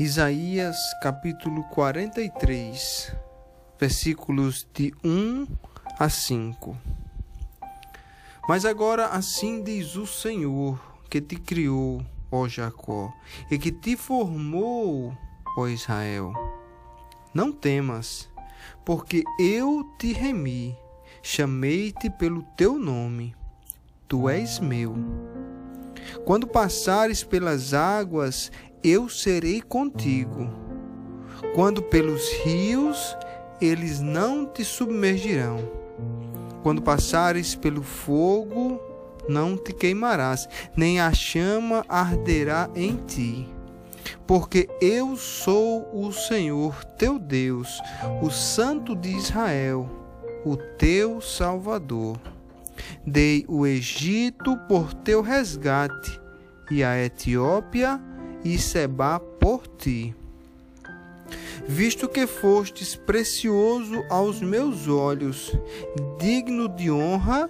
Isaías capítulo 43, versículos de 1 a 5. Mas agora assim diz o Senhor que te criou, ó Jacó, e que te formou, ó Israel. Não temas, porque eu te remi, chamei-te pelo teu nome, tu és meu. Quando passares pelas águas, eu serei contigo. Quando pelos rios, eles não te submergirão. Quando passares pelo fogo, não te queimarás, nem a chama arderá em ti. Porque eu sou o Senhor teu Deus, o Santo de Israel, o teu Salvador. Dei o Egito por teu resgate, e a Etiópia e Seba por ti. Visto que fostes precioso aos meus olhos, digno de honra,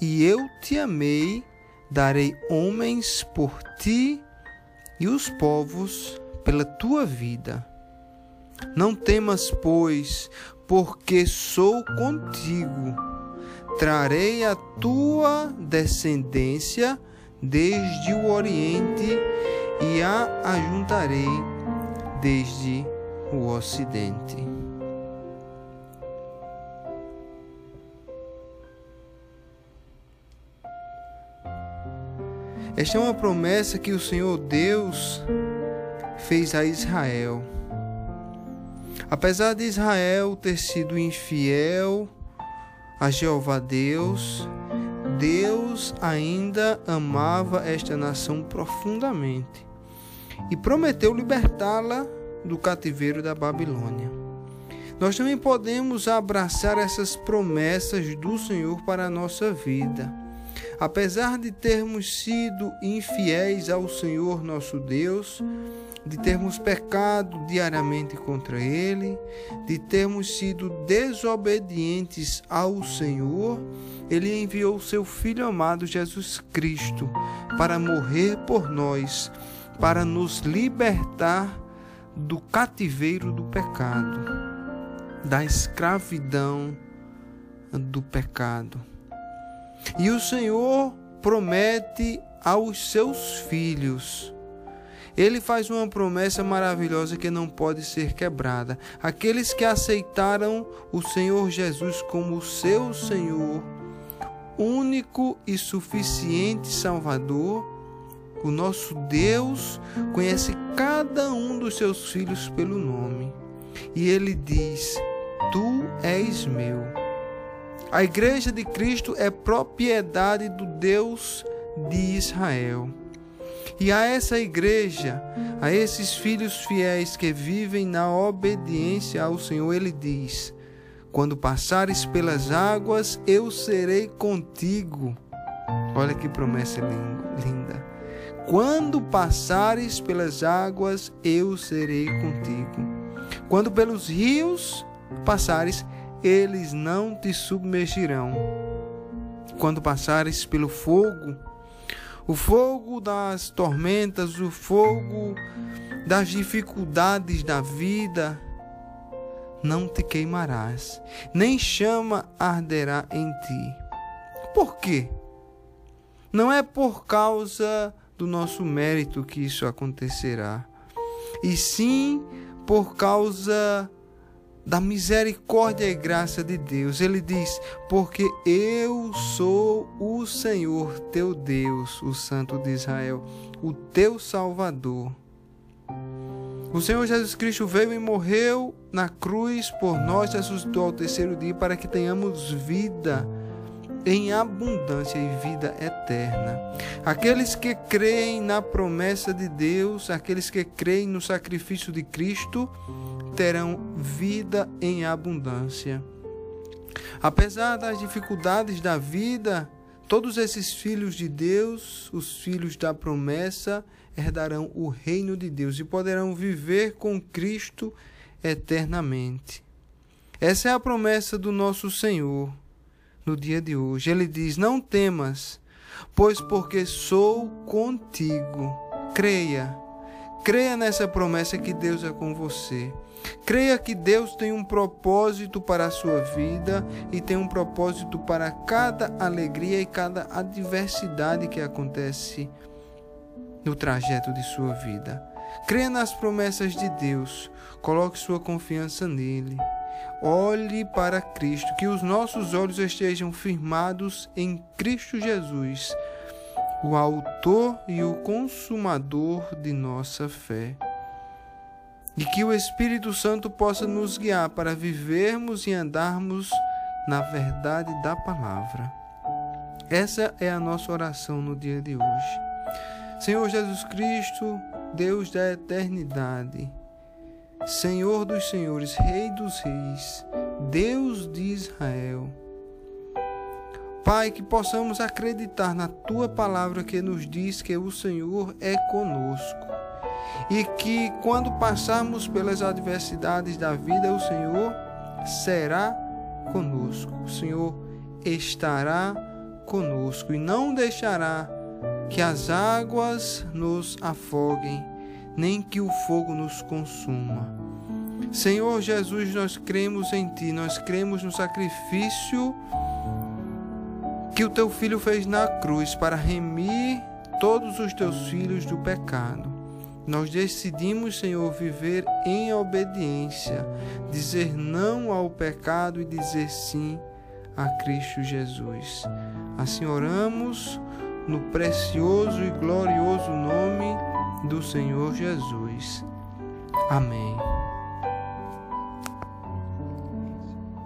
e eu te amei, darei homens por ti e os povos pela tua vida. Não temas, pois, porque sou contigo. Trarei a tua descendência desde o Oriente e a ajuntarei desde o Ocidente. Esta é uma promessa que o Senhor Deus fez a Israel. Apesar de Israel ter sido infiel a Jeová Deus, Deus ainda amava esta nação profundamente e prometeu libertá-la do cativeiro da Babilônia. Nós também podemos abraçar essas promessas do Senhor para a nossa vida. Apesar de termos sido infiéis ao Senhor nosso Deus, de termos pecado diariamente contra Ele, de termos sido desobedientes ao Senhor, Ele enviou seu Filho amado Jesus Cristo para morrer por nós, para nos libertar do cativeiro do pecado, da escravidão do pecado. E o Senhor promete aos seus filhos ele faz uma promessa maravilhosa que não pode ser quebrada. Aqueles que aceitaram o Senhor Jesus como seu Senhor, único e suficiente Salvador, o nosso Deus conhece cada um dos seus filhos pelo nome. E ele diz: Tu és meu. A igreja de Cristo é propriedade do Deus de Israel. E a essa igreja, a esses filhos fiéis que vivem na obediência ao Senhor, ele diz: Quando passares pelas águas, eu serei contigo. Olha que promessa linda. Quando passares pelas águas, eu serei contigo. Quando pelos rios passares, eles não te submergirão. Quando passares pelo fogo, o fogo das tormentas, o fogo das dificuldades da vida, não te queimarás, nem chama arderá em ti. Por quê? Não é por causa do nosso mérito que isso acontecerá, e sim por causa da misericórdia e graça de Deus. Ele diz: Porque eu sou o Senhor teu Deus, o Santo de Israel, o teu Salvador. O Senhor Jesus Cristo veio e morreu na cruz por nós, ressuscitou ao terceiro dia para que tenhamos vida em abundância e vida eterna. Aqueles que creem na promessa de Deus, aqueles que creem no sacrifício de Cristo, terão vida em abundância. Apesar das dificuldades da vida, todos esses filhos de Deus, os filhos da promessa, herdarão o reino de Deus e poderão viver com Cristo eternamente. Essa é a promessa do nosso Senhor no dia de hoje. Ele diz: Não temas, pois porque sou contigo. Creia Creia nessa promessa que Deus é com você. Creia que Deus tem um propósito para a sua vida e tem um propósito para cada alegria e cada adversidade que acontece no trajeto de sua vida. Creia nas promessas de Deus, coloque sua confiança nele. Olhe para Cristo, que os nossos olhos estejam firmados em Cristo Jesus, o Autor e o Consumador de nossa fé. E que o Espírito Santo possa nos guiar para vivermos e andarmos na verdade da palavra. Essa é a nossa oração no dia de hoje. Senhor Jesus Cristo, Deus da eternidade, Senhor dos senhores, Rei dos reis, Deus de Israel. Pai, que possamos acreditar na tua palavra que nos diz que o Senhor é conosco e que quando passarmos pelas adversidades da vida, o Senhor será conosco. O Senhor estará conosco e não deixará que as águas nos afoguem, nem que o fogo nos consuma. Senhor Jesus, nós cremos em Ti, nós cremos no sacrifício que o Teu Filho fez na cruz para remir todos os Teus filhos do pecado. Nós decidimos, Senhor, viver em obediência, dizer não ao pecado e dizer sim a Cristo Jesus. Assim oramos no precioso e glorioso nome do Senhor Jesus. Amém.